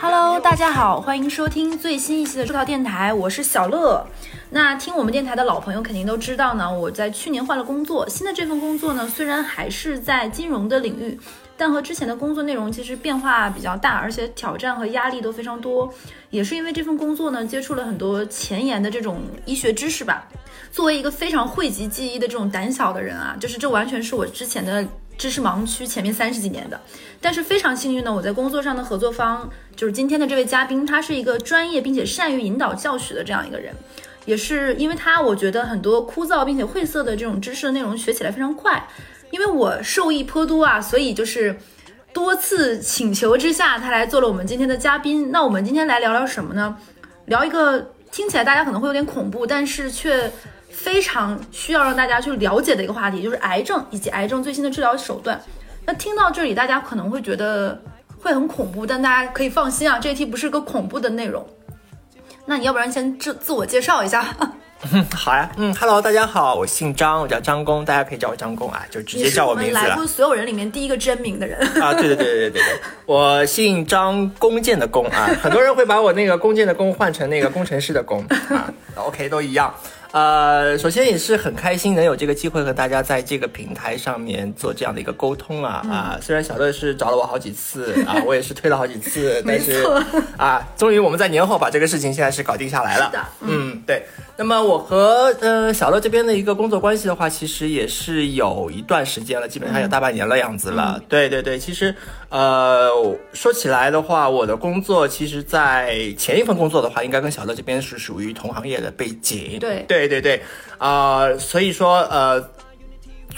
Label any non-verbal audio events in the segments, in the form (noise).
Hello，大家好，欢迎收听最新一期的出逃电台，我是小乐。那听我们电台的老朋友肯定都知道呢，我在去年换了工作，新的这份工作呢，虽然还是在金融的领域，但和之前的工作内容其实变化比较大，而且挑战和压力都非常多。也是因为这份工作呢，接触了很多前沿的这种医学知识吧。作为一个非常讳疾忌医的这种胆小的人啊，就是这完全是我之前的知识盲区前面三十几年的。但是非常幸运呢，我在工作上的合作方就是今天的这位嘉宾，他是一个专业并且善于引导教学的这样一个人。也是因为他，我觉得很多枯燥并且晦涩的这种知识的内容学起来非常快。因为我受益颇多啊，所以就是多次请求之下，他来做了我们今天的嘉宾。那我们今天来聊聊什么呢？聊一个听起来大家可能会有点恐怖，但是却非常需要让大家去了解的一个话题，就是癌症以及癌症最新的治疗手段。那听到这里，大家可能会觉得会很恐怖，但大家可以放心啊，这一期不是个恐怖的内容。那你要不然先自自我介绍一下，(laughs) 好呀，嗯，Hello，大家好，我姓张，我叫张工，大家可以叫我张工啊，就直接叫我名字了来过所有人里面第一个真名的人。啊，对对对对对对对，(laughs) 我姓张，弓箭的弓啊，(laughs) 很多人会把我那个弓箭的弓换成那个工程师的工啊，OK 都一样。呃，首先也是很开心能有这个机会和大家在这个平台上面做这样的一个沟通啊、啊！虽然小乐是找了我好几次啊，我也是推了好几次，但是错啊，终于我们在年后把这个事情现在是搞定下来了。是的嗯，对。那么我和呃小乐这边的一个工作关系的话，其实也是有一段时间了，基本上有大半年了样子了。对对对，其实呃说起来的话，我的工作其实，在前一份工作的话，应该跟小乐这边是属于同行业的背景。对对对对，啊、所以说呃。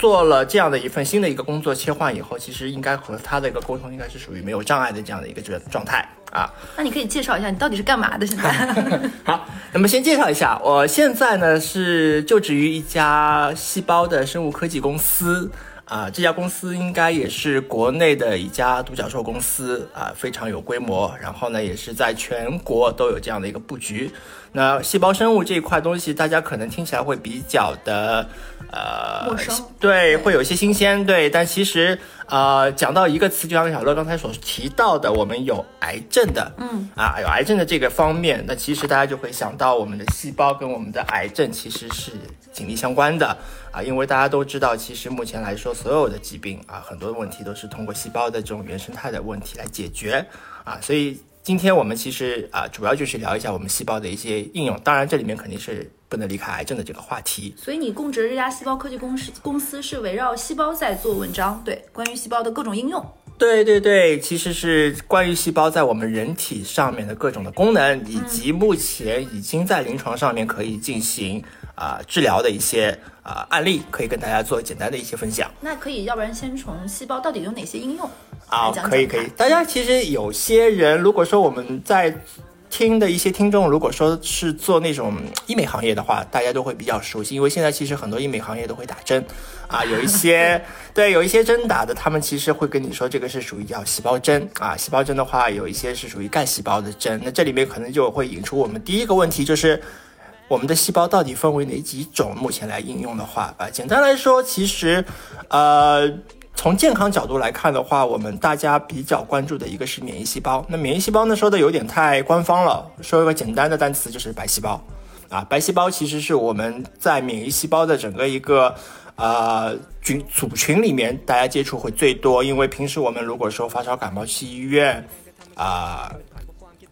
做了这样的一份新的一个工作切换以后，其实应该和他的一个沟通应该是属于没有障碍的这样的一个状状态啊。那你可以介绍一下你到底是干嘛的？现在 (laughs) 好，那么先介绍一下，我现在呢是就职于一家细胞的生物科技公司。啊，这家公司应该也是国内的一家独角兽公司啊，非常有规模。然后呢，也是在全国都有这样的一个布局。那细胞生物这一块东西，大家可能听起来会比较的呃陌生对，会有一些新鲜，对。但其实呃，讲到一个词，就像小乐刚才所提到的，我们有癌症的，嗯。啊，有癌症的这个方面，那其实大家就会想到我们的细胞跟我们的癌症其实是紧密相关的。啊，因为大家都知道，其实目前来说，所有的疾病啊，很多问题都是通过细胞的这种原生态的问题来解决。啊，所以今天我们其实啊，主要就是聊一下我们细胞的一些应用，当然这里面肯定是不能离开癌症的这个话题。所以你供职的这家细胞科技公司公司是围绕细胞在做文章，对，关于细胞的各种应用。对对对，其实是关于细胞在我们人体上面的各种的功能，以及目前已经在临床上面可以进行啊、治疗的一些啊、案例，可以跟大家做简单的一些分享。那可以，要不然先从细胞到底有哪些应用啊可以可以。大家其实有些人，如果说我们在听的一些听众，如果说是做那种医美行业的话，(tsk) 大家都会比较熟悉，因为现在其实很多医美行业都会打针，啊，(laughs) 有一些对有一些针打的，他们其实会跟你说这个是属于叫细胞针啊，细胞针的话有一些是属于干细胞的针，那这里面可能就会引出我们第一个问题，就是我们的细胞到底分为哪几种？目前来应用的话，啊，简单来说，其实，呃，从健康角度来看的话，我们大家比较关注的一个是免疫细胞。那免疫细胞呢，说的有点太官方了，说一个简单的单词就是白细胞。啊，白细胞其实是我们在免疫细胞的整个一个呃菌组群里面，大家接触会最多。因为平时我们如果说发烧感冒去医院啊、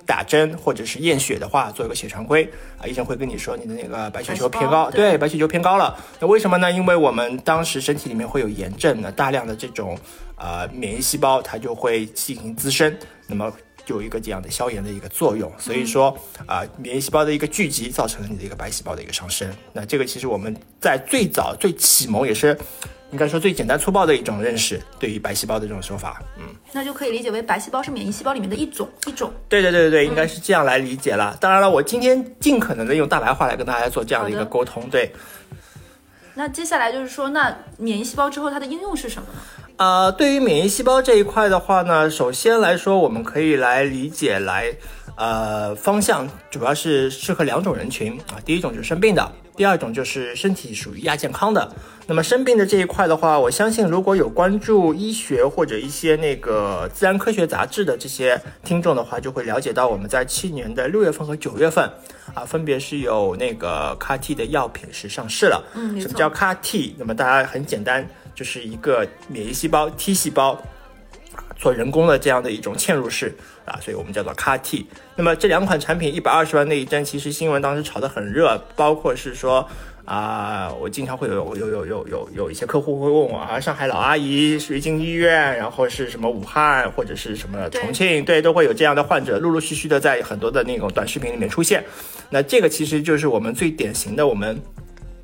打针或者是验血的话，做一个血常规啊，医生会跟你说你的那个白血球偏高，对对，白血球偏高了。那为什么呢？因为我们当时身体里面会有炎症呢，大量的这种呃免疫细胞它就会进行滋生，那么就有一个这样的消炎的一个作用。所以说啊、免疫细胞的一个聚集造成了你的一个白细胞的一个上升。那这个其实我们在最早最启蒙也是。应该说最简单粗暴的一种认识，对于白细胞的这种说法，嗯，那就可以理解为白细胞是免疫细胞里面的一种一种。对对对对对，应该是这样来理解了。当然了，我今天尽可能的用大白话来跟大家做这样的一个沟通。对，那接下来就是说，那免疫细胞之后它的应用是什么呢？呃，对于免疫细胞这一块的话呢，首先来说，我们可以来理解来，呃，方向主要是适合两种人群啊。第一种就是生病的，第二种就是身体属于亚健康的。那么生病的这一块的话，我相信如果有关注医学或者一些那个自然科学杂志的这些听众的话，就会了解到我们在去年的六月份和九月份啊，分别是有那个 CAR T 的药品是上市了。嗯什么叫 CAR T？那么大家很简单，就是一个免疫细胞 T 细胞。做人工的这样的一种嵌入式啊，所以我们叫做 CAR T。那么这两款产品一百二十万那一针，其实新闻当时炒得很热，包括是说啊、我经常会有有有有有有一些客户会问我啊，上海老阿姨瑞金医院，然后是什么武汉或者是什么重庆，对，都会有这样的患者，陆陆续续的在很多的那种短视频里面出现。那这个其实就是我们最典型的我们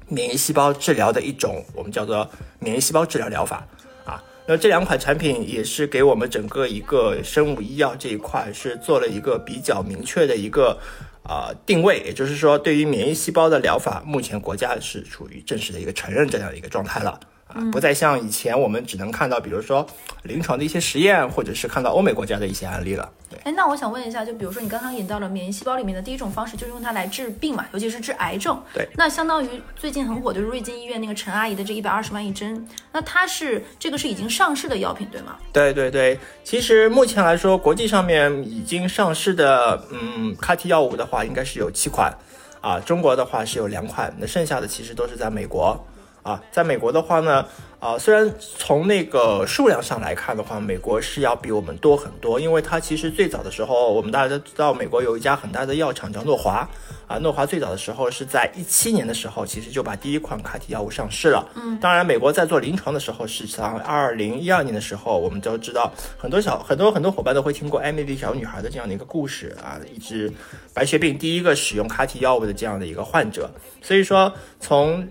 免疫细胞治疗的一种，我们叫做免疫细胞治疗疗法啊。那这两款产品也是给我们整个一个生物医药这一块是做了一个比较明确的一个啊定位，也就是说，对于免疫细胞的疗法，目前国家是处于正式的一个承认这样的一个状态了。啊，不再像以前我们只能看到，比如说临床的一些实验，或者是看到欧美国家的一些案例了。对，哎，那我想问一下，就比如说你刚刚引到了免疫细胞里面的第一种方式，就是用它来治病嘛，尤其是治癌症。对那相当于最近很火的瑞金医院那个陈阿姨的这一百二十万一针，那它是这个是已经上市的药品对吗？对对对，其实目前来说，国际上面已经上市的，嗯，CAR T 药物的话，应该是有七款，啊，中国的话是有两款，那剩下的其实都是在美国，啊，在美国的话呢，啊，虽然从那个数量上来看的话，美国是要比我们多很多，因为它其实最早的时候，我们大家都知道，美国有一家很大的药厂叫诺华，啊，诺华最早的时候是在一七年的时候，其实就把第一款 CAR T 药物上市了。嗯，当然，美国在做临床的时候是从二零一二年的时候，我们都知道很多小很多很多伙伴都会听过艾米丽小女孩的这样的一个故事啊，一直白血病第一个使用 CAR T 药物的这样的一个患者。所以说，从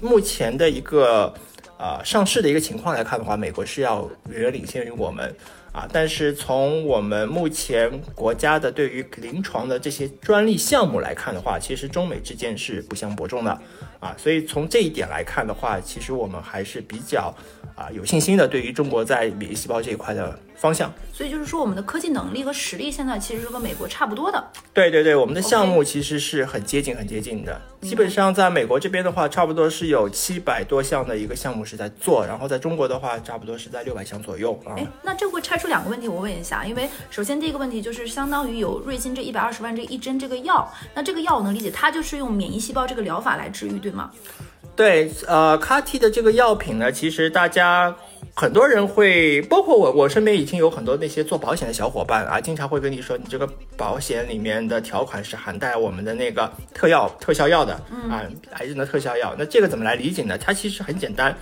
目前的一个呃上市的一个情况来看的话，美国是要远远领先于我们。啊。但是从我们目前国家的对于临床的这些专利项目来看的话，其实中美之间是不相伯仲的啊。所以从这一点来看的话，其实我们还是比较啊有信心的，对于中国在免疫细胞这一块的方向。所以就是说，我们的科技能力和实力现在其实是和美国差不多的。对对对，我们的项目其实是很接近、很接近的。基本上在美国这边的话，差不多是有七百多项的一个项目是在做，然后在中国的话，差不多是在六百项左右啊。哎，那这会拆出两个问题，我问一下，因为首先第一个问题就是相当于有瑞金这一百二十万这一针这个药，那这个药我能理解，它就是用免疫细胞这个疗法来治愈，对吗？对，呃，CAR T 的这个药品呢，其实大家很多人会，包括我，我身边已经有很多那些做保险的小伙伴啊，经常会跟你说，你这个保险里面的条款是含带我们的那个特药、特效药的，啊，癌症的特效药。那这个怎么来理解呢？它其实很简单，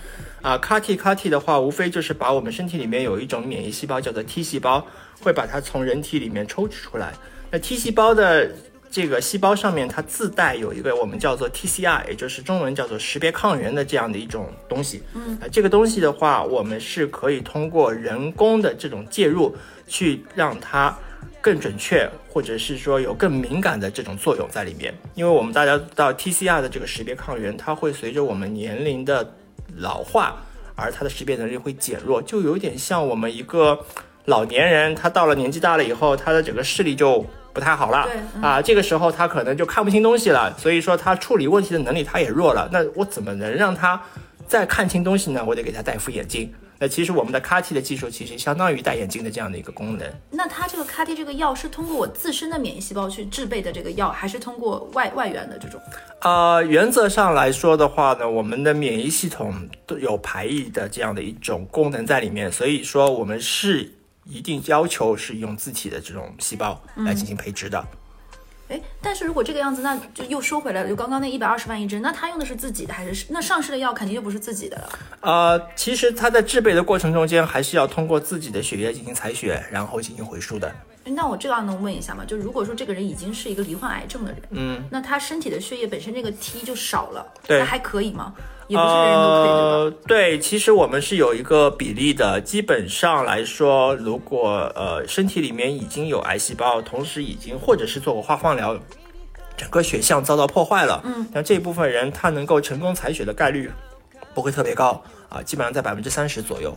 啊，CAR T CAR T 的话，无非就是把我们身体里面有一种免疫细胞叫做 T 细胞，会把它从人体里面抽取出来。那 T 细胞的这个细胞上面它自带有一个我们叫做 TCR，也就是中文叫做识别抗原的这样的一种东西。嗯，啊，这个东西的话，我们是可以通过人工的这种介入，去让它更准确，或者是说有更敏感的这种作用在里面。因为我们大家知道 TCR 的这个识别抗原，它会随着我们年龄的老化，而它的识别能力会减弱，就有点像我们一个老年人，他到了年纪大了以后，他的整个视力就不太好了啊，这个时候他可能就看不清东西了，所以说他处理问题的能力他也弱了。那我怎么能让他再看清东西呢？我得给他戴副眼镜。那其实我们的 CAR T 的技术其实相当于戴眼镜的这样的一个功能。那它这个 CAR T 这个药是通过我自身的免疫细胞去制备的这个药，还是通过外外源的这种？呃，原则上来说的话呢，我们的免疫系统都有排异的这样的一种功能在里面，所以说我们是一定要求是用自体的这种细胞来进行培植的。哎，但是如果这个样子，那就又收回来了。就刚刚那一百二十万一针，那他用的是自己的还是那上市的药肯定就不是自己的了？呃，其实他在制备的过程中间，还是要通过自己的血液进行采血，然后进行回输的。诶那我这样能问一下吗？就如果说这个人已经是一个罹患癌症的人，嗯，那他身体的血液本身这个 T 就少了，对那还可以吗？也不是人人都可以，对吧？呃，对，其实我们是有一个比例的。基本上来说，如果呃身体里面已经有癌细胞，同时已经或者是做过化放疗，整个血象遭到破坏了，嗯，那这部分人他能够成功采血的概率不会特别高啊，基本上在百分之三十左右。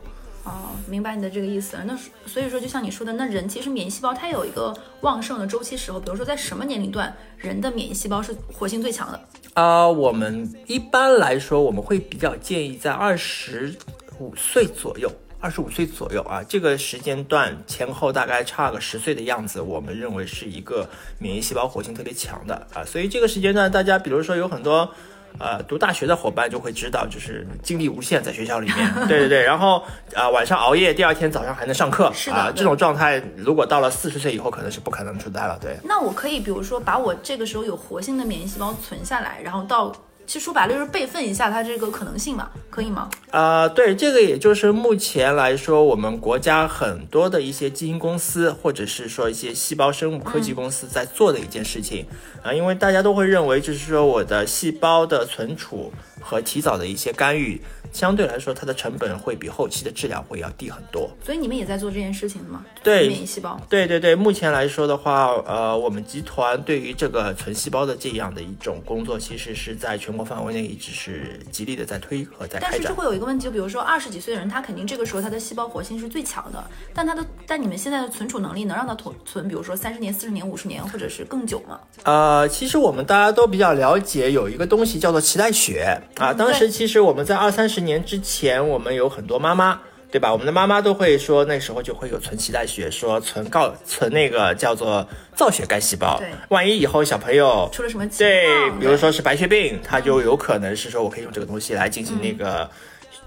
哦，明白你的这个意思了。那所以说，就像你说的，那人其实免疫细胞它有一个旺盛的周期时候，比如说在什么年龄段，人的免疫细胞是活性最强的？啊、我们一般来说，我们会比较建议在二十五岁左右，二十五岁左右啊，这个时间段前后大概差个十岁的样子，我们认为是一个免疫细胞活性特别强的啊，所以这个时间段，大家比如说有很多。呃，读大学的伙伴就会知道，就是精力无限，在学校里面，(laughs) 对对对，然后啊、晚上熬夜，第二天早上还能上课，啊，是的对这种状态如果到了四十岁以后，可能是不可能存在了，对。那我可以，比如说把我这个时候有活性的免疫细胞存下来，然后到其实说白了就是备份一下它这个可能性嘛，可以吗？呃，对，这个也就是目前来说，我们国家很多的一些基因公司，或者是说一些细胞生物科技公司在做的一件事情啊、因为大家都会认为，就是说我的细胞的存储和提早的一些干预，相对来说它的成本会比后期的治疗会要低很多。所以你们也在做这件事情吗？对免疫细胞。对对对，目前来说的话，呃，我们集团对于这个纯细胞的这样的一种工作，其实是在全国范围内一直是极力的在推和在但是这。会有一个问题，就比如说二十几岁的人，他肯定这个时候他的细胞活性是最强的，但他的但你们现在的存储能力能让他存存，比如说三十年、四十年、五十年，或者是更久吗？呃，其实我们大家都比较了解，有一个东西叫做脐带血啊。当时其实我们在二三十年之前，我们有很多妈妈，对吧？我们的妈妈都会说，那时候就会有存脐带血，说存告存那个叫做造血干细胞对。万一以后小朋友出了什么情对，比如说是白血病，他就有可能是说我可以用这个东西来进行那个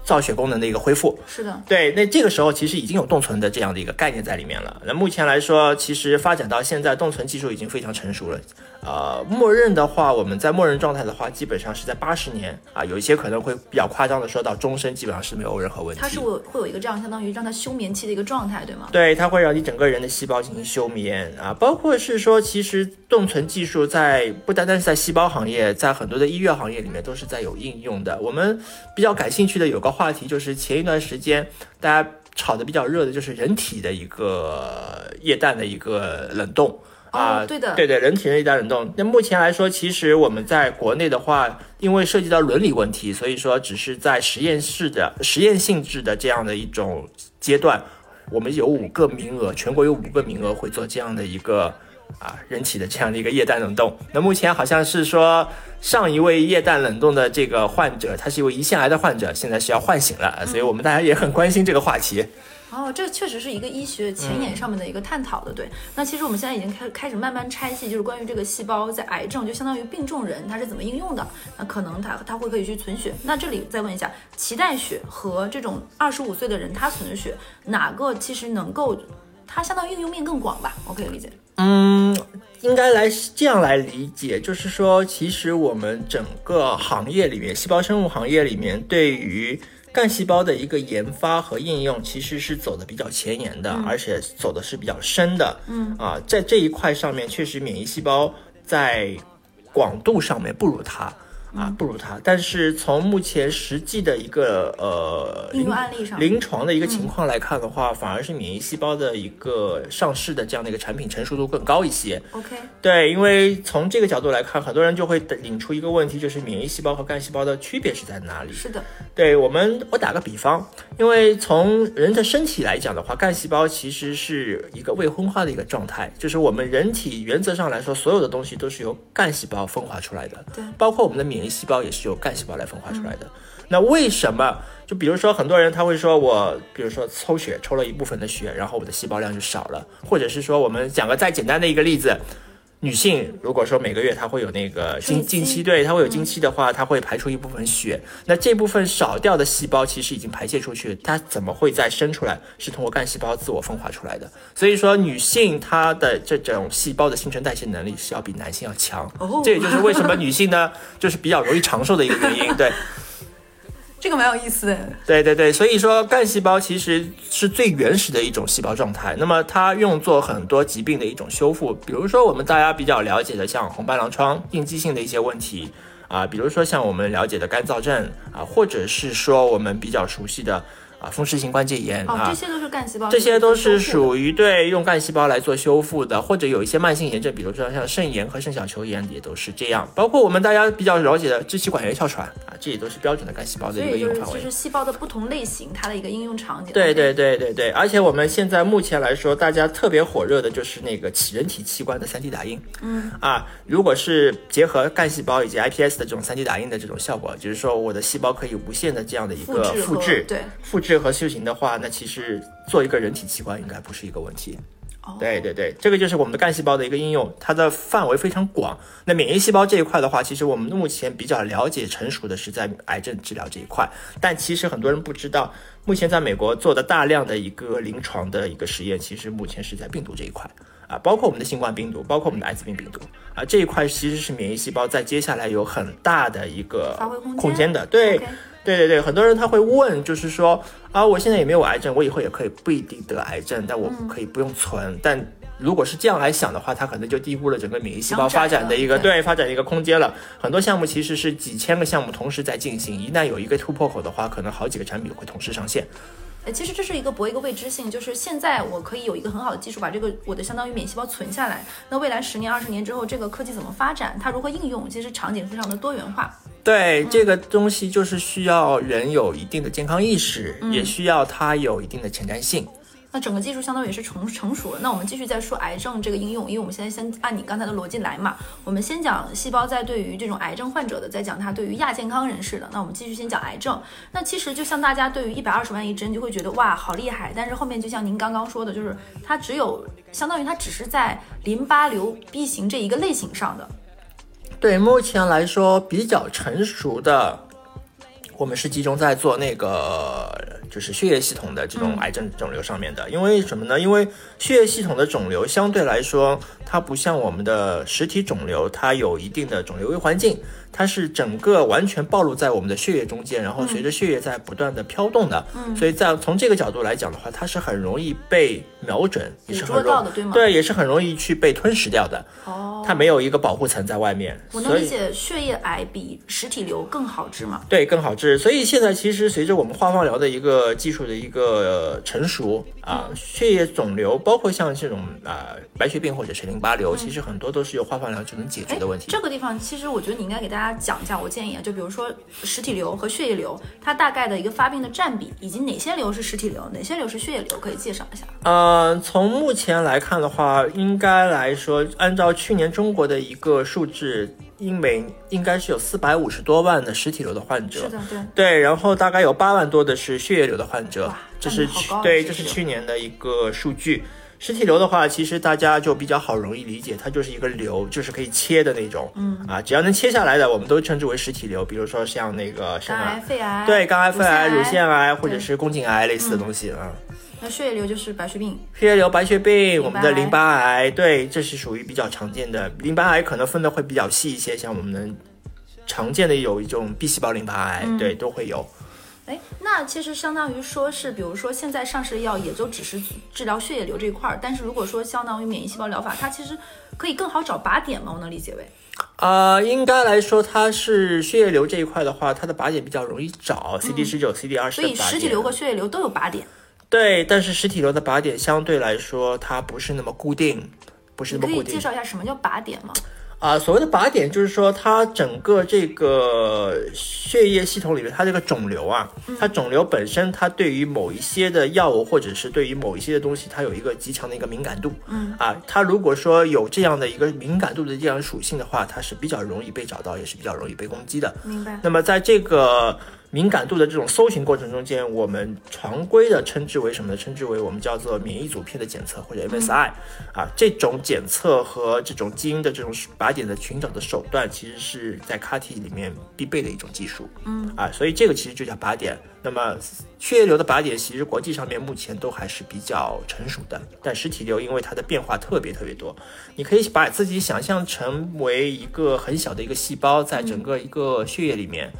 造血功能的一个恢复。是的，对，那这个时候其实已经有冻存的这样的一个概念在里面了。那目前来说，其实发展到现在，冻存技术已经非常成熟了。呃，默认的话，我们在默认状态的话，基本上是在八十年啊，有一些可能会比较夸张的说到终身，基本上是没有任何问题。它是会会有一个这样相当于让它休眠期的一个状态，对吗？对，它会让你整个人的细胞进行休眠啊，包括是说，其实冻存技术在不单单是在细胞行业，在很多的医药行业里面都是在有应用的。我们比较感兴趣的有个话题，就是前一段时间大家炒的比较热的，就是人体的一个液氮的一个冷冻。啊，哦对的对对，人体内液氮冷冻。那目前来说，其实我们在国内的话，因为涉及到伦理问题，所以说只是在实验室的实验性质的这样的一种阶段，我们有五个名额，全国有五个名额会做这样的一个啊人体的这样的一个液氮冷冻。那目前好像是说上一位液氮冷冻的这个患者，他是一位胰腺癌的患者，现在是要唤醒了，所以我们大家也很关心这个话题。哦，这确实是一个医学前沿上面的一个探讨的，对。那其实我们现在已经开开始慢慢拆细，就是关于这个细胞在癌症，就相当于病重人它是怎么应用的。那可能它它会可以去存血。那这里再问一下，脐带血和这种二十五岁的人他存的血，哪个其实能够，它相当于应用面更广吧？我可以理解。嗯，应该来这样来理解，就是说，其实我们整个行业里面，细胞生物行业里面，对于干细胞的一个研发和应用，其实是走的比较前沿的，而且走的是比较深的。嗯啊，在这一块上面，确实免疫细胞在广度上面不如它。啊，不如它，但是从目前实际的一个呃应用临案例上。临床的一个情况来看的话，反而是免疫细胞的一个上市的这样的一个产品成熟度更高一些。OK，对，因为从这个角度来看，很多人就会引出一个问题，就是免疫细胞和干细胞的区别是在哪里？是的，对我们，我打个比方，因为从人的身体来讲的话，干细胞其实是一个未分化的一个状态，就是我们人体原则上来说，所有的东西都是由干细胞分化出来的，对。包括我们的免疫细胞也是由干细胞来分化出来的。那为什么？就比如说，很多人他会说我，比如说抽血抽了一部分的血，然后我的细胞量就少了，或者是说，我们讲个再简单的一个例子，女性如果说每个月她会有那个经经期，对，她会有经期的话，她会排出一部分血，那这部分少掉的细胞其实已经排泄出去，它怎么会再生出来？是通过干细胞自我分化出来的。所以说，女性她的这种细胞的新陈代谢能力是要比男性要强，哦这也就是为什么女性呢，就是比较容易长寿的一个原因。对，这个蛮有意思的。对对对，所以说干细胞其实是最原始的一种细胞状态，那么它用作很多疾病的一种修复，比如说我们大家比较了解的像红斑狼疮、应激性的一些问题啊，比如说像我们了解的干燥症啊，或者是说我们比较熟悉的啊风湿性关节炎哦，啊这，些都是干细胞，这些都是属于对用干细胞来做修复的，或者有一些慢性炎症，比如说像肾炎和肾小球炎也都是这样。包括我们大家比较了解的支气管炎哮喘啊，这也都是标准的干细胞的一个应用范围就是其实。细胞的不同类型，它的一个应用场景。对对对对对，而且我们现在目前来说，大家特别火热的就是那个起人体器官的 3D 打印。嗯啊，如果是结合干细胞以及 iPS 的这种 3D 打印的这种效果，就是说我的细胞可以无限的这样的一个复制对复制，对复制和修行的话，那其实做一个人体器官应该不是一个问题。哦对对对，这个就是我们的干细胞的一个应用，它的范围非常广。那免疫细胞这一块的话，其实我们目前比较了解成熟的是在癌症治疗这一块，但其实很多人不知道，目前在美国做的大量的一个临床的一个实验，其实目前是在病毒这一块。啊，包括我们的新冠病毒，包括我们的艾滋病病毒啊，这一块其实是免疫细胞在接下来有很大的一个发挥空间的。对对对对，很多人他会问，就是说啊，我现在也没有癌症，我以后也可以不一定得癌症，但我可以不用存。但如果是这样来想的话，他可能就低估了整个免疫细胞发展的一个对发展的一个空间了。很多项目其实是几千个项目同时在进行，一旦有一个突破口的话，可能好几个产品会同时上线。呃，其实这是一个博一个未知性，就是现在我可以有一个很好的技术，把这个我的相当于免疫细胞存下来。那未来十年、二十年之后，这个科技怎么发展，它如何应用，其实场景非常的多元化。对这个东西，就是需要人有一定的健康意识，也需要它有一定的前瞻性。那整个技术相当于是成成熟了。那我们继续再说癌症这个应用，因为我们现在先按你刚才的逻辑来嘛。我们先讲细胞在对于这种癌症患者的，再讲它对于亚健康人士的。那我们继续先讲癌症。那其实就像大家对于一百二十万一针就会觉得哇好厉害，但是后面就像您刚刚说的，就是它只有相当于它只是在淋巴瘤 B 型这一个类型上的。对，目前来说比较成熟的，我们是集中在做那个就是血液系统的这种癌症肿瘤上面的。因为什么呢？因为血液系统的肿瘤相对来说，它不像我们的实体肿瘤，它有一定的肿瘤微环境，它是整个完全暴露在我们的血液中间，然后随着血液在不断的飘动的。嗯，所以在从这个角度来讲的话，它是很容易被瞄准，也是捕很容捉到的对吗对，也是很容易去被吞噬掉的。哦，它没有一个保护层在外面，我能理解血液癌比实体瘤更好治吗？对，更好治。所以现在其实随着我们化放疗的一个技术的一个呃成熟啊，血液肿瘤，包括像这种啊、白血病或者是淋巴瘤，其实很多都是由化放疗就能解决的问题。这个地方其实我觉得你应该给大家讲一下，我建议啊，就比如说实体瘤和血液瘤，它大概的一个发病的占比，以及哪些瘤是实体瘤，哪些瘤是血液瘤，可以介绍一下。呃，从目前来看的话，应该来说，按照去年中国的一个数字，英美应该是有四百五十多万的实体瘤的患者。是的，对。对，然后大概有八万多的是血液瘤的患者，这是占比好高啊对，这是去年的一个数据。实体瘤的话，其实大家就比较好容易理解，它就是一个瘤，就是可以切的那种，嗯啊，只要能切下来的，我们都称之为实体瘤。比如说像那个肾肝癌、肺癌，对，肝癌、肺癌、乳腺癌或者是宫颈癌类似的东西啊。那血液瘤就是白血病，血液瘤、白血病，我们的淋淋巴癌，对，这是属于比较常见的。淋巴癌可能分的会比较细一些，像我们的常见的有一种 B 细胞淋巴癌，嗯对，都会有。哎，那其实相当于说是，比如说现在上市的药也就只是治疗血液瘤这一块儿，但是如果说相当于免疫细胞疗法，它其实可以更好找靶点吗？我能理解为，呃，应该来说，它是血液瘤这一块的话，它的靶点比较容易找，CD 十九、CD 二十嗯所以实体瘤和血液瘤都有靶点，对，但是实体瘤的靶点相对来说，它不是那么固定，不是那么固定你可以介。绍一下什么叫靶点吗？啊、所谓的靶点就是说，它整个这个血液系统里面，它这个肿瘤啊，它肿瘤本身，它对于某一些的药物或者是对于某一些的东西，它有一个极强的一个敏感度。嗯啊，它如果说有这样的一个敏感度的这样属性的话，它是比较容易被找到，也是比较容易被攻击的。明白。那么在这个敏感度的这种搜寻过程中间，我们常规的称之为什么呢？称之为我们叫做免疫组片的检测或者 MSI、啊，这种检测和这种基因的这种靶点的寻找的手段，其实是在 CAR-T 里面必备的一种技术。嗯啊，所以这个其实就叫靶点。那么血液瘤的靶点，其实国际上面目前都还是比较成熟的，但实体瘤因为它的变化特别特别多，你可以把自己想象成为一个很小的一个细胞，在整个一个血液里面。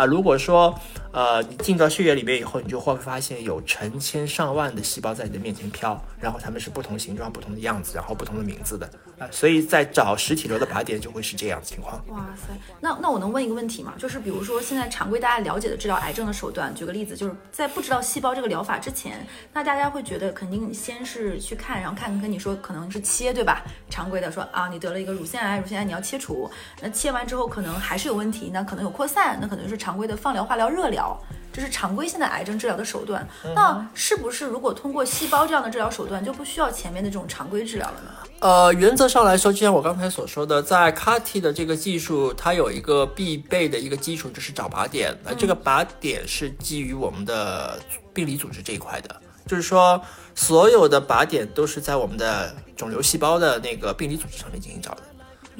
啊，如果说，呃，你进到血液里面以后，你就会发现有成千上万的细胞在你的面前飘，然后它们是不同形状、不同的样子，然后不同的名字的。所以在找实体瘤的靶点就会是这样的情况。哇塞，那那我能问一个问题吗？就是比如说现在常规大家了解的治疗癌症的手段，举个例子，就是在不知道细胞这个疗法之前，那大家会觉得肯定先是去看，然后看跟你说可能是切，对吧？常规的说啊，你得了一个乳腺癌，乳腺癌你要切除，那切完之后可能还是有问题，那可能有扩散，那可能是常规的放疗、化疗、热疗，这是常规性的癌症治疗的手段。那是不是如果通过细胞这样的治疗手段，就不需要前面的这种常规治疗了呢？呃，原则上来说，就像我刚才所说的，在 CAR-T 的这个技术，它有一个必备的一个基础，就是找靶点。那这个靶点是基于我们的病理组织这一块的，就是说所有的靶点都是在我们的肿瘤细胞的那个病理组织上面进行找的。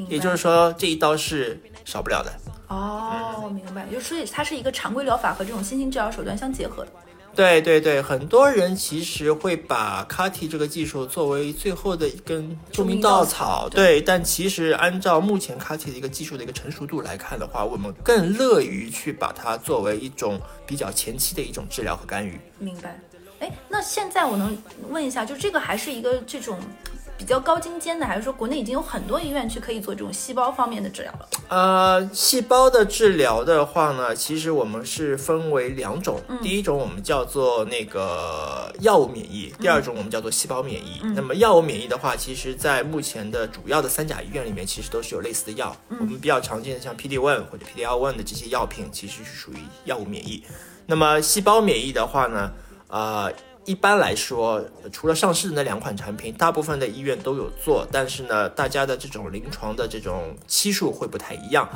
也就是说，这一刀是少不了的。哦，明白，就所以它是一个常规疗法和这种新型治疗手段相结合的。对对对，很多人其实会把 CAR-T 这个技术作为最后的一根救命稻草，对。但其实按照目前 CAR-T 的一个技术的一个成熟度来看的话，我们更乐于去把它作为一种比较前期的一种治疗和干预。明白。哎，那现在我能问一下，就这个还是一个这种比较高精尖的，还是说国内已经有很多医院去可以做这种细胞方面的治疗了？呃，细胞的治疗的话呢，其实我们是分为两种，第一种我们叫做那个药物免疫，第二种我们叫做细胞免疫。那么药物免疫的话，其实在目前的主要的三甲医院里面，其实都是有类似的药。我们比较常见的像 PD one 或者 PDL one 的这些药品，其实是属于药物免疫。那么细胞免疫的话呢，呃，一般来说，除了上市的那两款产品，大部分的医院都有做，但是呢，大家的这种临床的这种期数会不太一样。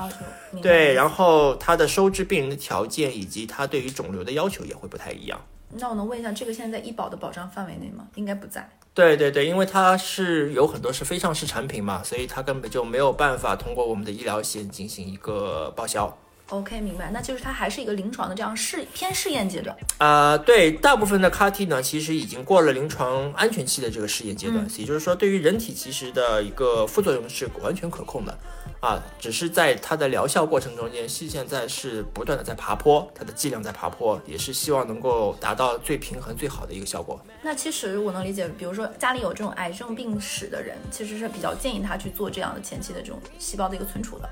对，然后它的收治病人的条件以及它对于肿瘤的要求也会不太一样。那我能问一下，这个现在在医保的保障范围内吗？应该不在。对对对，因为它是有很多是非上市产品嘛，所以它根本就没有办法通过我们的医疗险进行一个报销。OK，明白。那就是它还是一个临床的这样试偏试验阶段。啊、对，大部分的 CAR-T 呢，其实已经过了临床安全期的这个试验阶段，也就是说，对于人体其实的一个副作用是完全可控的，啊，只是在它的疗效过程中间，是现在是不断的在爬坡，它的剂量在爬坡，也是希望能够达到最平衡、最好的一个效果。那其实我能理解，比如说家里有这种癌症病史的人，其实是比较建议他去做这样的前期的这种细胞的一个存储的。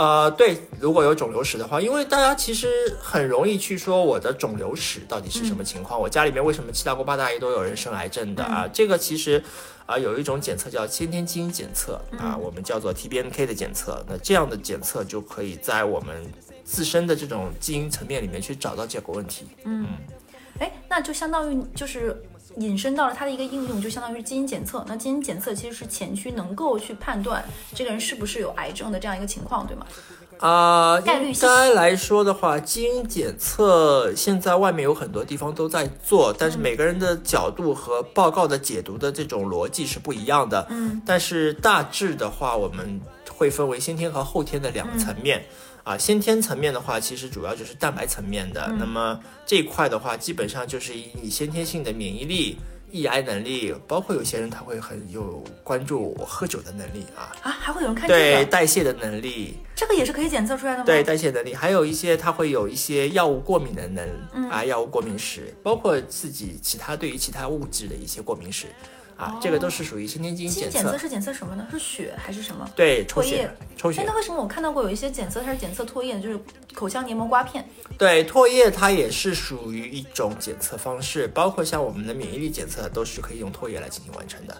呃，对，如果有肿瘤史的话，因为大家其实很容易去说我的肿瘤史到底是什么情况，我家里面为什么七大姑八大姨都有人生癌症的啊？这个其实啊、有一种检测叫先天基因检测啊，我们叫做 TBNK 的检测。那这样的检测就可以在我们自身的这种基因层面里面去找到这个问题。嗯哎，那就相当于就是引申到了它的一个应用，就相当于是基因检测。那基因检测其实是前期能够去判断这个人是不是有癌症的这样一个情况，对吗？啊、应概率该来说的话，基因检测现在外面有很多地方都在做，但是每个人的角度和报告的解读的这种逻辑是不一样的。嗯，但是大致的话，我们会分为先天和后天的两个层面。啊，先天层面的话，其实主要就是蛋白层面的。那么这一块的话，基本上就是以你先天性的免疫力、抑癌能力，包括有些人他会很有关注我喝酒的能力啊，啊，还会有人看这对，代谢的能力，这个也是可以检测出来的吗？对代谢能力，还有一些他会有一些药物过敏的能、啊，药物过敏史，包括自己其他对于其他物质的一些过敏史啊，这个都是属于先天基因检测。检测是检测什么呢？是血还是什么？对，抽血唾液，哎，抽血那，为什么我看到过有一些检测它是检测唾液，就是口腔黏膜刮片？对，唾液它也是属于一种检测方式，包括像我们的免疫力检测都是可以用唾液来进行完成的。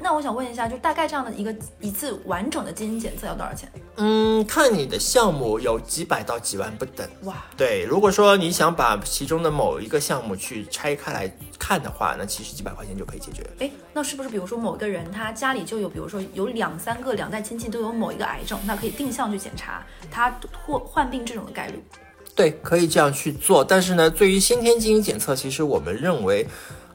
那我想问一下，就大概这样的一个一次完整的基因检测要多少钱？嗯，看你的项目有几百到几万不等。哇，对，如果说你想把其中的某一个项目去拆开来看的话，那其实几百块钱就可以解决。哎，那是不是比如说某个人他家里就有，比如说有两三个两代亲戚都有某一个癌症，那可以定向去检查他或患病这种的概率？对，可以这样去做。但是呢，对于先天基因检测，其实我们认为，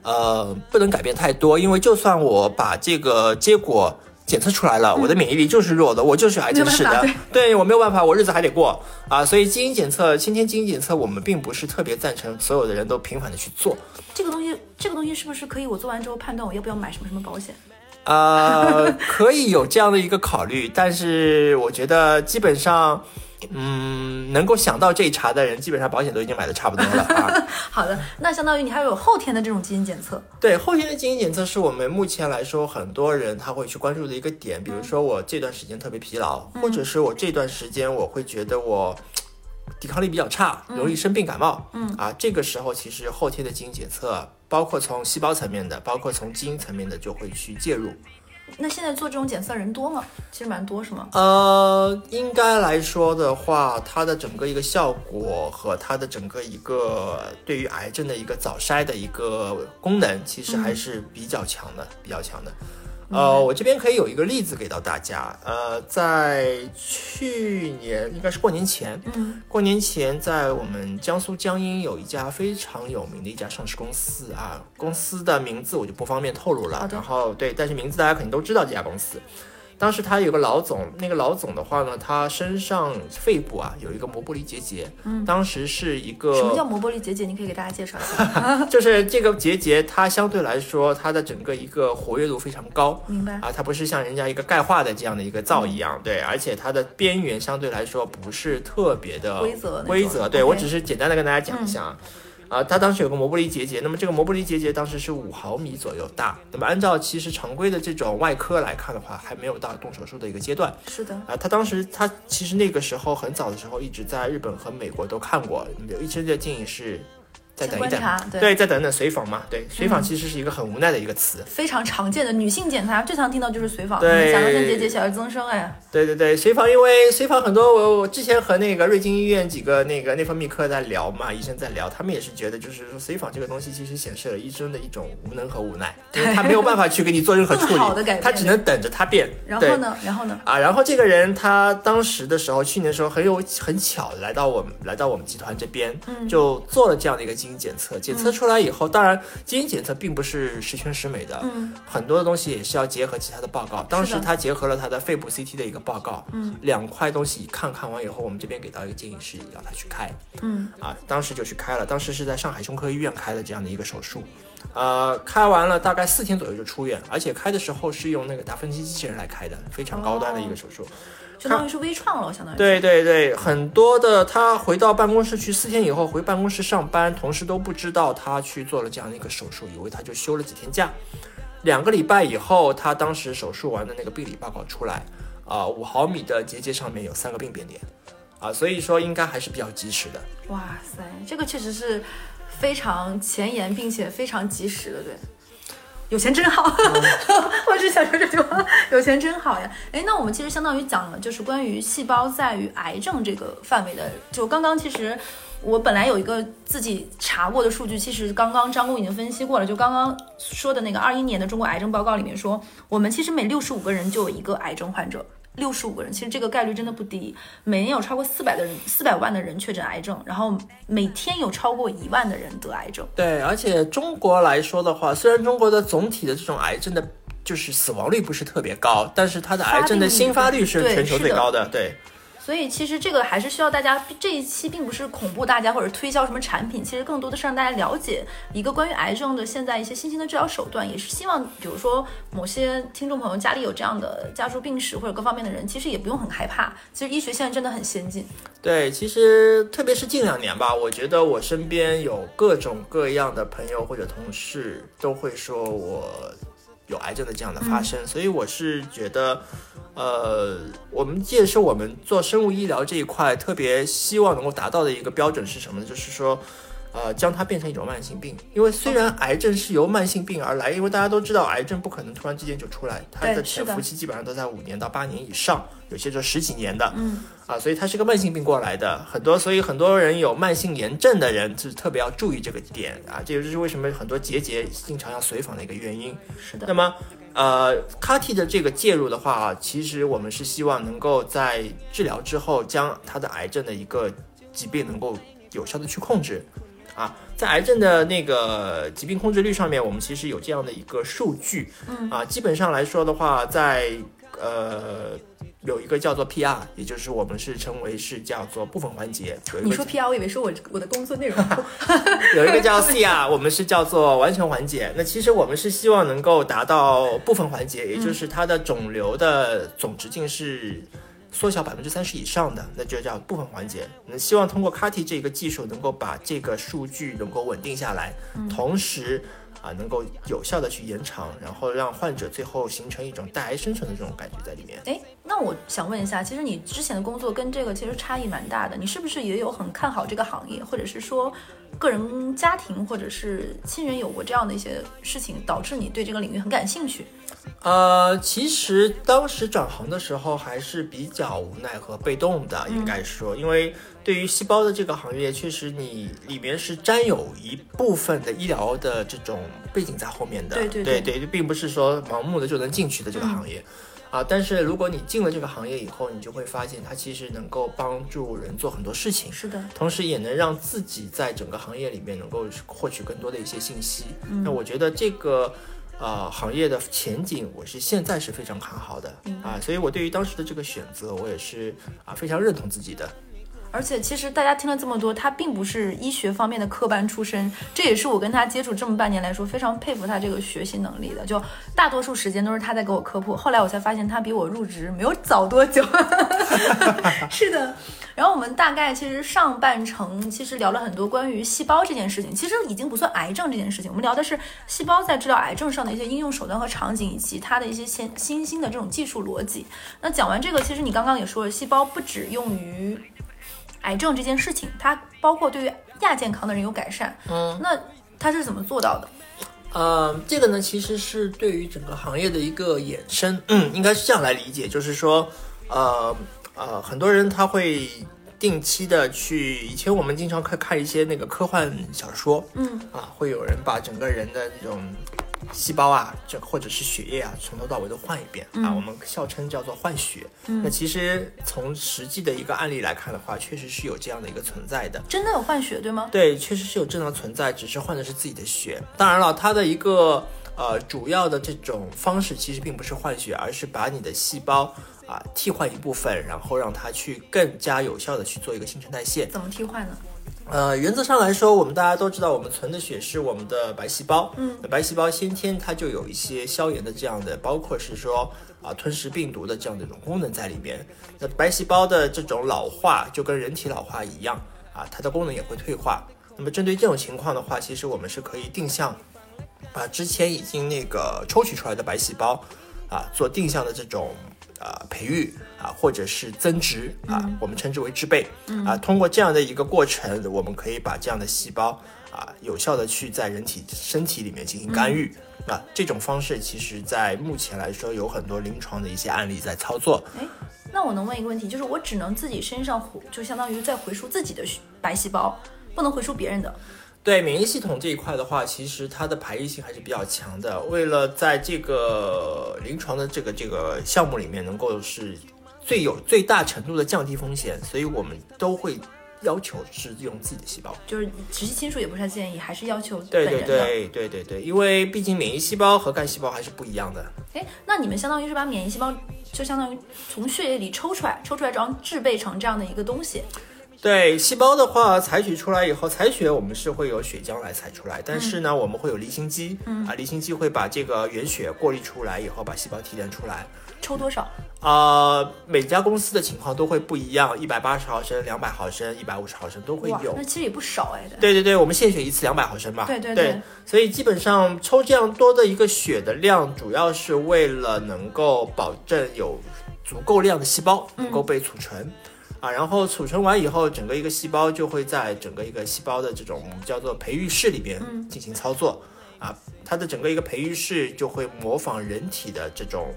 呃，不能改变太多，因为就算我把这个结果检测出来了，我的免疫力就是弱的，我就是癌症史的对我没有办法，我日子还得过啊。所以基因检测，先天基因检测，我们并不是特别赞成所有的人都频繁的去做。这个东西，这个东西是不是可以我做完之后判断我要不要买什么什么保险？呃，可以有这样的一个考虑，但是我觉得基本上，嗯，能够想到这一茬的人，基本上保险都已经买的差不多了啊。(laughs) 好的，那相当于你还有后天的这种基因检测。对，后天的基因检测是我们目前来说很多人他会去关注的一个点，比如说我这段时间特别疲劳，或者是我这段时间我会觉得我。抵抗力比较差，容易生病感冒。嗯啊，这个时候其实后天的基因检测，包括从细胞层面的，包括从基因层面的，就会去介入。那现在做这种检测人多吗？其实蛮多，是吗？呃，应该来说的话，它的整个一个效果和它的整个一个对于癌症的一个早筛的一个功能，其实还是比较强的，比较强的。呃，我这边可以有一个例子给到大家。呃，在去年应该是过年前，嗯，过年前在我们江苏江阴有一家非常有名的一家上市公司啊，公司的名字我就不方便透露了。然后对，但是名字大家肯定都知道这家公司。当时他有个老总，那个老总的话呢，他身上肺部啊有一个磨玻璃结节，嗯，当时是一个什么叫磨玻璃结节？你可以给大家介绍一下。(laughs) 就是这个结节，它相对来说，它的整个一个活跃度非常高。明白啊，它不是像人家一个钙化的这样的一个灶一样，对，而且它的边缘相对来说不是特别的规则规则，对我只是简单的跟大家讲一下啊。啊，它当时有个磨玻璃结节，那么这个磨玻璃结节当时是五毫米左右大，那么按照其实常规的这种外科来看的话，还没有到动手术的一个阶段。是的，啊，他当时他其实那个时候很早的时候一直在日本和美国都看过，刘医生的建议是再等一等。对。再等等随访嘛，对，随访其实是一个很无奈的一个词，非常常见的女性检查，最常听到就是随访，对。甲状腺结节、小儿增生，哎，对对对，随访，因为随访很多，我我之前和那个瑞金医院几个那个内分泌科在聊嘛，医生在聊，他们也是觉得就是说随访这个东西其实显示了医生的一种无能和无奈，(laughs) 因为他没有办法去给你做任何处更好的改理，变。他只能等着它变。然后呢，然后呢，啊，然后这个人他当时的时候，去年的时候很有很巧来到我们来到我们集团这边，嗯。就做了这样的一个基因检测。检测出来以后，当然基因检测并不是十全十美的，嗯，很多的东西也是要结合其他的报告。当时他结合了他的肺部 CT 的一个报告，嗯，两块东西看看完以后，我们这边给到一个建议是让他去开，嗯，啊，当时就去开了，当时是在上海胸科医院开的这样的一个手术。呃，开完了大概四天左右就出院，而且开的时候是用那个达芬奇机器人来开的，非常高端的一个手术。相当于是微创了，相当于对对对，很多的他回到办公室去四天以后回办公室上班，同事都不知道他去做了这样的一个手术，以为他就休了几天假。两个礼拜以后，他当时手术完的那个病理报告出来，啊、五毫米的结节上面有三个病变点，啊、所以说应该还是比较及时的。哇塞，这个确实是非常前沿，并且非常及时的，对。有钱真好，(laughs) 我只想说这句话，有钱真好呀。哎，那我们其实相当于讲了，就是关于细胞在于癌症这个范围的。就刚刚其实我本来有一个自己查过的数据，其实刚刚张工已经分析过了。就刚刚说的那个二一年的中国癌症报告里面说，我们其实每六十五个人就有一个癌症患者。六十五个人，其实这个概率真的不低。每年有超过四百的人，四百万的人确诊癌症，然后每天有超过一万的人得癌症。对，而且中国来说的话，虽然中国的总体的这种癌症的，就是死亡率不是特别高，但是它的癌症的新发率是全球最高的。对，所以其实这个还是需要大家，这一期并不是恐怖大家或者推销什么产品，其实更多的是让大家了解一个关于癌症的现在一些新兴的治疗手段，也是希望比如说某些听众朋友家里有这样的家族病史或者各方面的人，其实也不用很害怕，其实医学现在真的很先进。对，其实特别是近两年吧，我觉得我身边有各种各样的朋友或者同事都会说我有癌症的这样的发生，所以我是觉得，呃，我们这也是我们做生物医疗这一块特别希望能够达到的一个标准是什么呢？就是说。呃，将它变成一种慢性病，因为虽然癌症是由慢性病而来，因为大家都知道癌症不可能突然之间就出来，它的潜伏期基本上都在五年到八年以上，有些就十几年的。嗯，啊，所以它是个慢性病过来的，很多，所以很多人有慢性炎症的人就是特别要注意这个点啊，这个就是为什么很多结节经常要随访的一个原因。是的那。么，呃，CAR-T 的这个介入的话，其实我们是希望能够在治疗之后，将它的癌症的一个疾病能够有效的去控制。啊，在癌症的那个疾病控制率上面，我们其实有这样的一个数据。嗯啊，基本上来说的话，在呃有一个叫做 PR，也就是我们是称为是叫做部分环节。你说 PR，我以为是我我的工作内容。(laughs) 有一个叫 CR，我们是叫做完全缓解。那其实我们是希望能够达到部分环节，也就是它的肿瘤的总直径是缩小百分之三十以上的，那就叫部分环节。那希望通过 CAR-T 这个技术，能够把这个数据能够稳定下来，同时啊能够有效的去延长，然后让患者最后形成一种带癌生存的这种感觉在里面。哎，那我想问一下，其实你之前的工作跟这个其实差异蛮大的，你是不是也有很看好这个行业，或者是说个人家庭或者是亲人有过这样的一些事情，导致你对这个领域很感兴趣？呃，其实当时转行的时候还是比较无奈和被动的，应该说，因为对于细胞的这个行业，确实你里面是沾有一部分的医疗的这种背景在后面的，对对对对并不是说盲目的就能进去的这个行业。啊，但是如果你进了这个行业以后，你就会发现它其实能够帮助人做很多事情，是的，同时也能让自己在整个行业里面能够获取更多的一些信息。那我觉得这个呃行业的前景，我是现在是非常看好的啊，所以我对于当时的这个选择，我也是啊非常认同自己的。而且其实大家听了这么多，他并不是医学方面的科班出身，这也是我跟他接触这么半年来说非常佩服他这个学习能力的。就大多数时间都是他在给我科普，后来我才发现他比我入职没有早多久。(laughs) 是的，然后我们大概其实上半程其实聊了很多关于细胞这件事情，其实已经不算癌症这件事情，我们聊的是细胞在治疗癌症上的一些应用手段和场景，以及它的一些新新兴的这种技术逻辑。那讲完这个，其实你刚刚也说了，细胞不只用于癌症这件事情，它包括对于亚健康的人有改善。嗯，那它是怎么做到的？呃，这个呢，其实是对于整个行业的一个衍生，嗯，应该是这样来理解，就是说，呃呃，很多人他会定期的去，以前我们经常看看一些那个科幻小说，嗯啊，会有人把整个人的那种细胞啊，这或者是血液啊，从头到尾都换一遍、啊，我们笑称叫做换血。那其实从实际的一个案例来看的话，确实是有这样的一个存在的。真的有换血对吗？对，确实是有正常存在，只是换的是自己的血。当然了，它的一个呃主要的这种方式其实并不是换血，而是把你的细胞啊、替换一部分，然后让它去更加有效的去做一个新陈代谢。怎么替换呢？呃，原则上来说，我们大家都知道，我们存的血是我们的白细胞。嗯，那白细胞先天它就有一些消炎的这样的，包括是说啊、吞噬病毒的这样的一种功能在里面。那白细胞的这种老化就跟人体老化一样啊，它的功能也会退化。那么针对这种情况的话，其实我们是可以定向把之前已经那个抽取出来的白细胞啊做定向的这种啊培育啊，或者是增殖啊，我们称之为制备啊。通过这样的一个过程，我们可以把这样的细胞啊有效的去在人体身体里面进行干预。啊，这种方式其实在目前来说有很多临床的一些案例在操作。哎，那我能问一个问题，就是我只能自己身上回，就相当于在回输自己的白细胞，不能回输别人的。对免疫系统这一块的话，其实它的排异性还是比较强的。为了在这个临床的这个这个项目里面能够是最有最大程度的降低风险，所以我们都会要求是用自己的细胞。就是直系亲属也不太建议，还是要求本对。对对对对对，因为毕竟免疫细胞和干细胞还是不一样的。哎，那你们相当于是把免疫细胞，就相当于从血液里抽出来，抽出来然后制备成这样的一个东西。对细胞的话，采取出来以后，采血我们是会有血浆来采出来，但是呢，我们会有离心机，啊，离心机会把这个原血过滤出来以后，把细胞提炼出来。抽多少？啊、每家公司的情况都会不一样，一百八十毫升、两百毫升、一百五十毫升都会，有那。其实也不少哎。对对对，我们献血一次两百毫升吧。对对对对所以基本上抽这样多的一个血的量，主要是为了能够保证有足够量的细胞能够被储存。啊，然后储存完以后，整个一个细胞就会在整个一个细胞的这种叫做培育室里边进行操作。啊，它的整个一个培育室就会模仿人体的这种，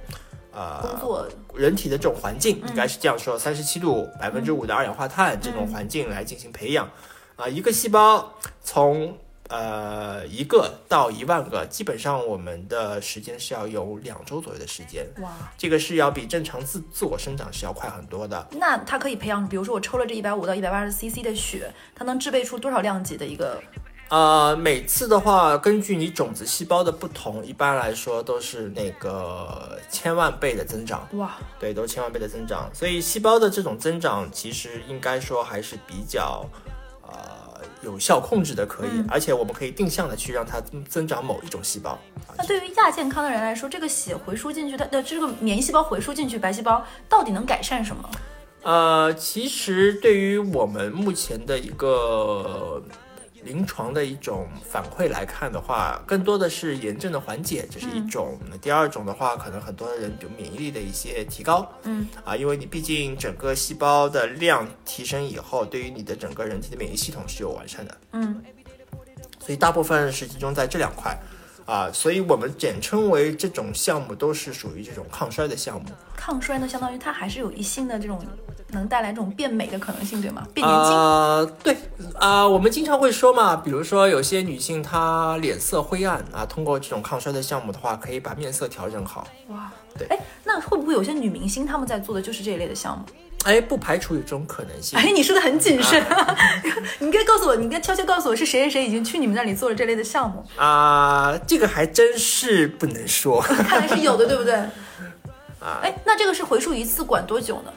呃，工作人体的这种环境，应该是这样说：三十七度、百分之五的二氧化碳这种环境来进行培养。啊，一个细胞从呃一个到一万个，基本上我们的时间是要有两周左右的时间。哇，这个是要比正常自自我生长是要快很多的。那它可以培养，比如说我抽了这一百五到一百八十 CC 的血，它能制备出多少量级的一个？呃，每次的话，根据你种子细胞的不同，一般来说都是那个千万倍的增长。哇，对，都是千万倍的增长，所以细胞的这种增长，其实应该说还是比较，呃，有效控制的，可以，而且我们可以定向的去让它增增长某一种细胞。那对于亚健康的人来说，这个血回输进去，它的这个免疫细胞回输进去，白细胞到底能改善什么？呃，其实对于我们目前的一个临床的一种反馈来看的话，更多的是炎症的缓解，这是一种。那第二种的话，可能很多人就免疫力的一些提高。嗯，啊，因为你毕竟整个细胞的量提升以后，对于你的整个人体的免疫系统是有完善的。嗯，所以大部分是集中在这两块。啊，所以我们简称为这种项目都是属于这种抗衰的项目。抗衰呢，相当于它还是有一性的这种能带来这种变美的可能性，对吗？变年轻。呃，对啊、我们经常会说嘛，比如说有些女性她脸色灰暗啊，通过这种抗衰的项目的话，可以把面色调整好。哇，对哎，那会不会有些女明星她们在做的就是这一类的项目？哎，不排除有这种可能性。哎，你说的很谨慎，(laughs) 你应该告诉我，你应该悄悄告诉我是谁谁谁已经去你们那里做了这类的项目，啊、这个还真是不能说。看来是有的，对不对？(laughs) 啊哎，那这个是回溯一次管多久呢？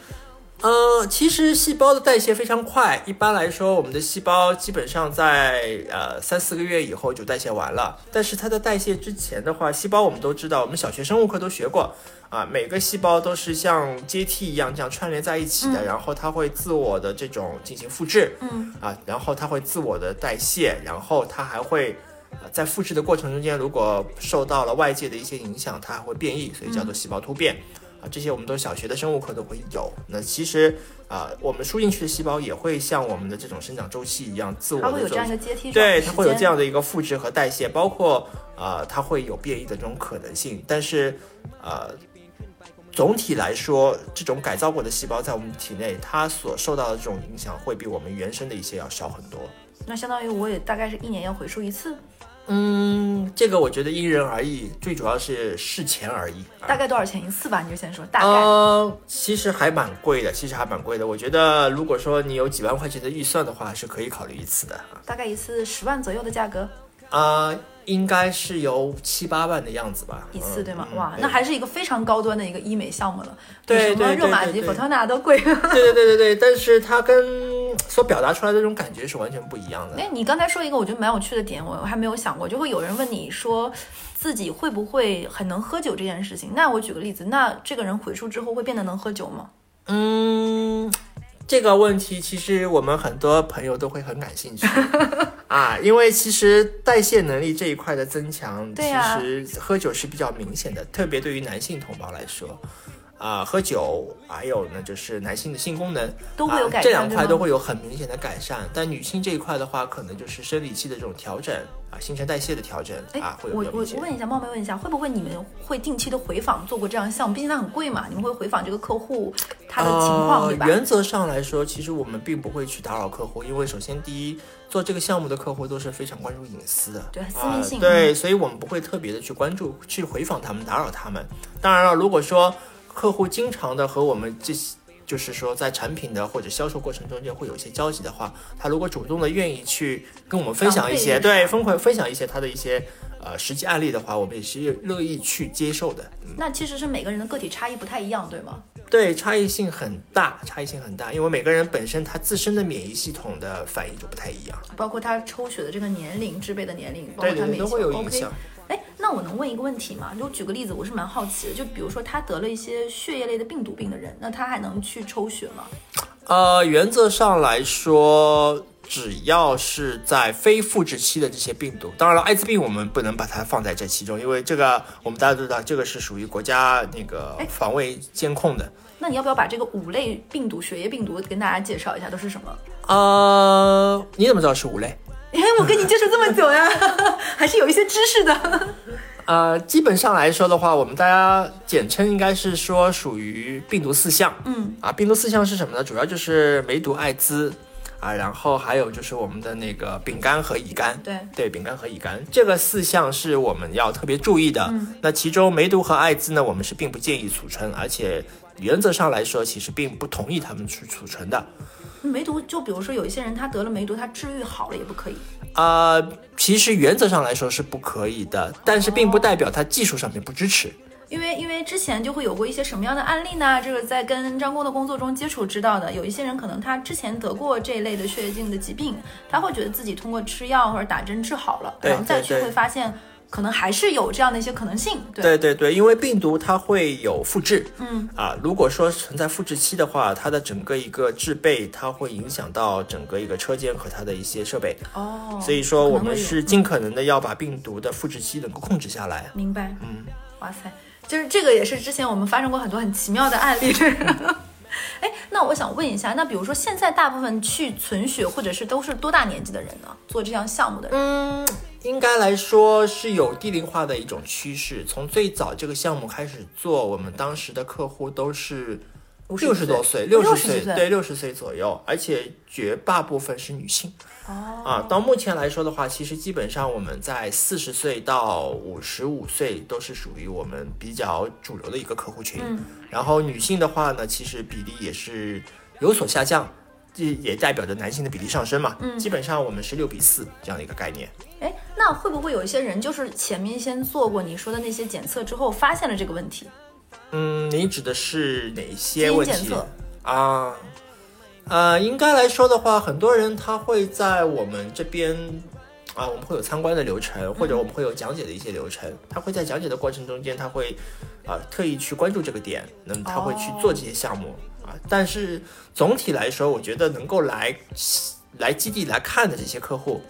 呃，其实细胞的代谢非常快，一般来说，我们的细胞基本上在呃三四个月以后就代谢完了。但是它的代谢之前的话，细胞我们都知道，我们小学生物课都学过啊，每个细胞都是像阶梯一样这样串联在一起的，然后它会自我的这种进行复制，嗯啊，然后它会自我的代谢，然后它还会。呃在复制的过程中间，如果受到了外界的一些影响，它还会变异，所以叫做细胞突变。啊，这些我们都小学的生物课都会有。那其实啊、我们输进去的细胞也会像我们的这种生长周期一样，自我它会有这样一种个阶梯，对，它会有这样。样的一个复制和代谢，包括呃，它会有变异的这种可能性。但是呃，总体来说，这种改造过的细胞在我们体内，它所受到的这种影响会比我们原生的一些要少很多。那相当于我也大概是一年要回溯一次，嗯，这个我觉得因人而异，最主要是事前而异。啊大概多少钱一次吧？你就先说大概。呃，其实还蛮贵的，其实还蛮贵的。我觉得如果说你有几万块钱的预算的话，是可以考虑一次的啊。大概一次十万左右的价格啊、应该是有七八万的样子吧，一次，嗯对吗？嗯哇，那还是一个非常高端的一个医美项目了，对比什么热玛吉、对对 Fortuna 都贵。(laughs) 对对对对对，但是它跟所表达出来的这种感觉是完全不一样的。哎，你刚才说一个我觉得蛮有趣的点，我还没有想过，就会有人问你说自己会不会很能喝酒这件事情。那我举个例子，那这个人回溯之后会变得能喝酒吗？嗯，这个问题其实我们很多朋友都会很感兴趣 (laughs) 啊，因为其实代谢能力这一块的增强，其实喝酒是比较明显的，特别对于男性同胞来说。啊，喝酒还有呢，就是男性的性功能都会有改善啊，这两块都会有很明显的改善。但女性这一块的话，可能就是生理期的这种调整啊，新陈代谢的调整哎啊，会，有我我问一下，冒昧问一下，会不会你们会定期的回访做过这样的项目？毕竟它很贵嘛，你们会回访这个客户他的情况，呃对吧？原则上来说，其实我们并不会去打扰客户，因为首先第一，做这个项目的客户都是非常关注隐私的，对私密性啊对，所以我们不会特别的去关注、去回访他们、打扰他们。当然了，如果说客户经常的和我们这些。就是说，在产品的或者销售过程中间会有一些交集的话，他如果主动的愿意去跟我们分享一些，对，分享分享一些他的一些呃实际案例的话，我们也是乐意去接受的。嗯那其实是每个人的个体差异不太一样，对吗？对，差异性很大，差异性很大，因为每个人本身他自身的免疫系统的反应就不太一样，包括他抽血的这个年龄、制备的年龄，包括对对对，他每都会有影响。哎，那我能问一个问题吗？就举个例子，我是蛮好奇的，就比如说他得了一些血液类的病毒病的人，那他还能去抽血吗？呃，原则上来说，只要是在非复制期的这些病毒，当然了，艾滋病我们不能把它放在这其中，因为这个我们大家都知道，这个是属于国家那个防卫监控的。那你要不要把这个五类病毒、血液病毒跟大家介绍一下都是什么？呃，你怎么知道是五类？哎，我跟你接触这么久呀，还是有一些知识的。呃，基本上来说的话，我们大家简称应该是说属于病毒四项。嗯，啊，病毒四项是什么呢？主要就是梅毒、艾滋啊，然后还有就是我们的那个丙肝和乙肝。对对，丙肝和乙肝这个四项是我们要特别注意的。嗯那其中梅毒和艾滋呢，我们是并不建议储存，而且原则上来说，其实并不同意他们去储存的。梅毒，就比如说有一些人他得了梅毒，他治愈好了也不可以。啊、其实原则上来说是不可以的，但是并不代表他技术上面不支持。因为因为之前就会有过一些什么样的案例呢？这个在跟张工的工作中接触知道的，有一些人可能他之前得过这一类的血液性的疾病，他会觉得自己通过吃药或者打针治好了，对然后再去会发现可能还是有这样的一些可能性。对，对对对，因为病毒它会有复制，嗯啊，如果说存在复制期的话，它的整个一个制备，它会影响到整个一个车间和它的一些设备，哦，所以说我们是尽可能的要把病毒的复制期能够控制下来。明白。嗯，哇塞，就是这个也是之前我们发生过很多很奇妙的案例。(laughs) 哎，那我想问一下，那比如说现在大部分去存血或者是都是多大年纪的人呢？做这项项目的人？嗯，应该来说是有低龄化的一种趋势。从最早这个项目开始做，我们当时的客户都是六十多岁，六六十岁岁，对，六十岁左右，而且绝大部分是女性。哦，啊，到目前来说的话，其实基本上我们在四十岁到五十五岁都是属于我们比较主流的一个客户群。嗯然后女性的话呢，其实比例也是有所下降，这也代表着男性的比例上升嘛。嗯基本上我们是六比四这样的一个概念。哎，那会不会有一些人就是前面先做过你说的那些检测之后，发现了这个问题？嗯，你指的是哪些问题检测啊？呃，应该来说的话，很多人他会在我们这边啊，我们会有参观的流程，或者我们会有讲解的一些流程。他会在讲解的过程中间，他会啊特意去关注这个点，那么他会去做这些项目、啊。但是总体来说，我觉得能够来来基地来看的这些客户，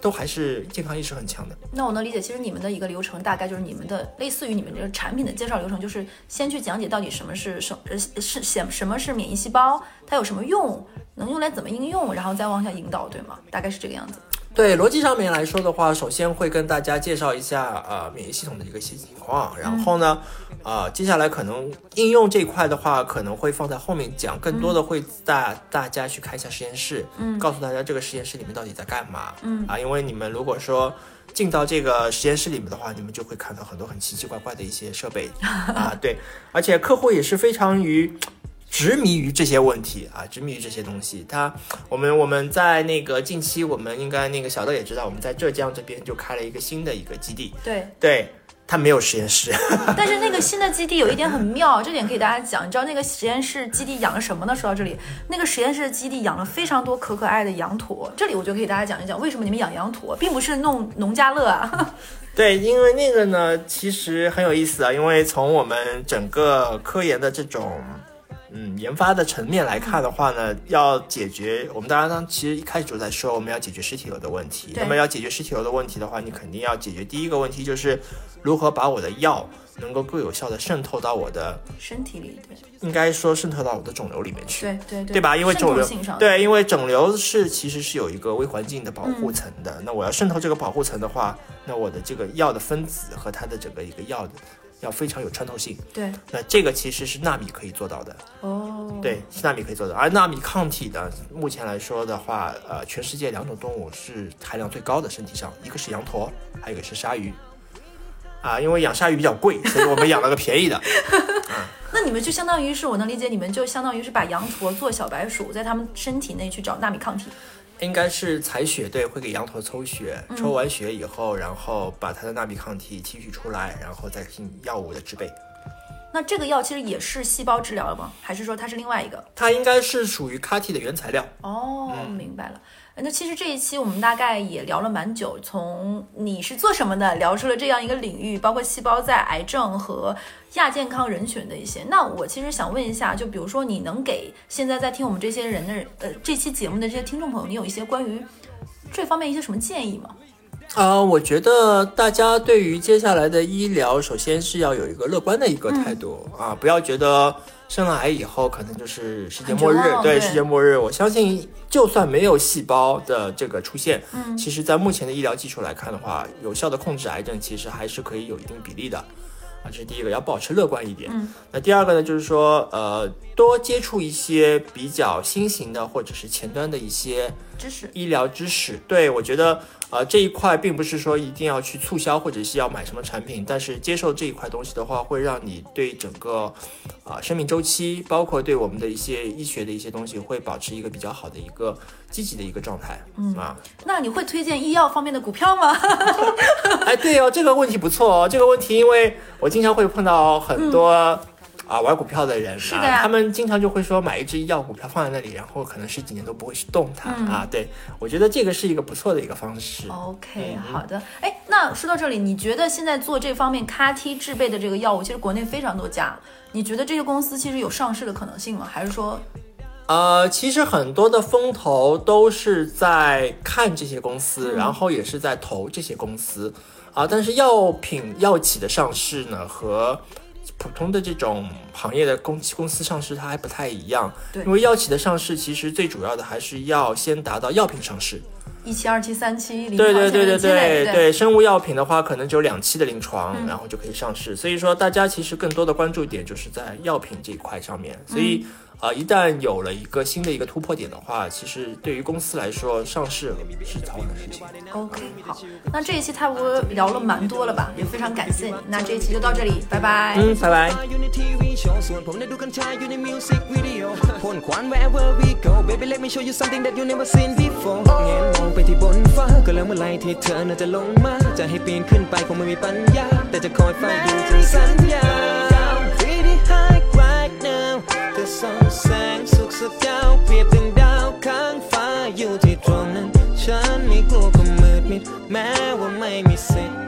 都还是健康意识很强的。那我能理解，其实你们的一个流程大概就是你们的类似于你们这个产品的介绍流程，就是先去讲解到底什么是什呃是什什么是免疫细胞，它有什么用，能用来怎么应用，然后再往下引导，对吗？大概是这个样子。对逻辑上面来说的话，首先会跟大家介绍一下呃免疫系统的一个一些情况，然后呢，呃接下来可能应用这一块的话，可能会放在后面讲，更多的会带大家去看一下实验室，嗯，告诉大家这个实验室里面到底在干嘛，嗯。啊，因为你们如果说。进到这个实验室里面的话，你们就会看到很多很奇奇怪怪的一些设备。(laughs) 啊，对，而且客户也是非常于执迷于这些问题啊，执迷于这些东西。他，我们我们在那个近期，我们应该那个小乐也知道，我们在浙江这边就开了一个新的一个基地，对，对，它没有实验室，(laughs) 但是那个新的基地有一点很妙，这点可以大家讲。你知道那个实验室基地养了什么呢？说到这里，那个实验室基地养了非常多可可爱的羊驼。这里我就可以给大家讲一讲，为什么你们养羊驼，并不是弄农家乐啊。(laughs) 对，因为那个呢，其实很有意思啊，因为从我们整个科研的这种。嗯，研发的层面来看的话呢，要解决我们当然呢其实一开始就在说我们要解决实体瘤的问题。对那么要解决实体瘤的问题的话，你肯定要解决第一个问题就是如何把我的药能够更有效的渗透到我的，身体里，对应该说渗透到我的肿瘤里面去。对对对，对吧？因为肿瘤对，因为肿瘤是其实是有一个微环境的保护层的。那我要渗透这个保护层的话，那我的这个药的分子和它的整个一个药的要非常有穿透性。对那这个其实是纳米可以做到的，哦，对，是纳米可以做到。而纳米抗体呢，目前来说的话，呃，全世界两种动物是含量最高的，身体上一个是羊驼，还有一个是鲨鱼。啊，因为养鲨鱼比较贵，(laughs) 所以我们养了个便宜的。(laughs) 那你们就相当于是我能理解，你们就相当于是把羊驼做小白鼠，在它们身体内去找纳米抗体。应该是采血队会给羊驼抽血，抽完血以后，然后把它的纳米抗体提取出来，然后再进行药物的制备。那这个药其实也是细胞治疗了吗？还是说它是另外一个？它应该是属于 CAR-T 的原材料。哦，明白了。那其实这一期我们大概也聊了蛮久，从你是做什么的，聊出了这样一个领域，包括细胞在癌症和亚健康人群的一些。那我其实想问一下，就比如说你能给现在在听我们这些人的呃这期节目的这些听众朋友，你有一些关于这方面一些什么建议吗？啊、我觉得大家对于接下来的医疗，首先是要有一个乐观的一个态度、啊，不要觉得生了癌以后可能就是世界末日对对世界末日。我相信，就算没有细胞的这个出现，嗯，其实在目前的医疗技术来看的话，有效的控制癌症其实还是可以有一定比例的。啊，这是第一个，要保持乐观一点。嗯，那第二个呢，就是说，呃，多接触一些比较新型的或者是前端的一些知识医疗知识。对我觉得，呃，这一块并不是说一定要去促销或者是要买什么产品，但是接受这一块东西的话，会让你对整个啊、生命周期，包括对我们的一些医学的一些东西，会保持一个比较好的一个积极的一个状态。嗯啊，那你会推荐医药方面的股票吗？(laughs) 哎，对哦，这个问题不错哦。这个问题，因为我经常会碰到很多啊玩股票的人是的他们经常就会说买一只医药股票放在那里，然后可能十几年都不会去动它、嗯啊。对，我觉得这个是一个不错的一个方式。OK，嗯好的。哎，那说到这里，你觉得现在做这方面 CAR T 制备的这个药物，其实国内非常多家，你觉得这些公司其实有上市的可能性吗？还是说，呃，其实很多的风投都是在看这些公嗯司，然后也是在投这些公司啊。但是药品药企的上市呢，和普通的这种行业的公公司上市它还不太一样。对因为药企的上市其实最主要的还是要先达到药品上市。一期、二期、三期，临对床对对对对对生物药品的话，可能只有两期的临床，嗯然后就可以上市。所以说，大家其实更多的关注点就是在药品这一块上面。所以，嗯呃，一旦有了一个新的一个突破点的话，其实对于公司来说，上市是早晚的事情。OK，好，那这一期差不多聊了蛮多了吧，也非常感谢你。那这一期就到这里，拜拜。嗯，拜拜。 ส่องแสงสุขสเจ้าเปรียบดังดาวข้างฟ้าอยู่ที่ตรงนั้น ฉันไม่กลัวก็มืดมิดแม้ว่าไม่มีสิทธิ์จะสั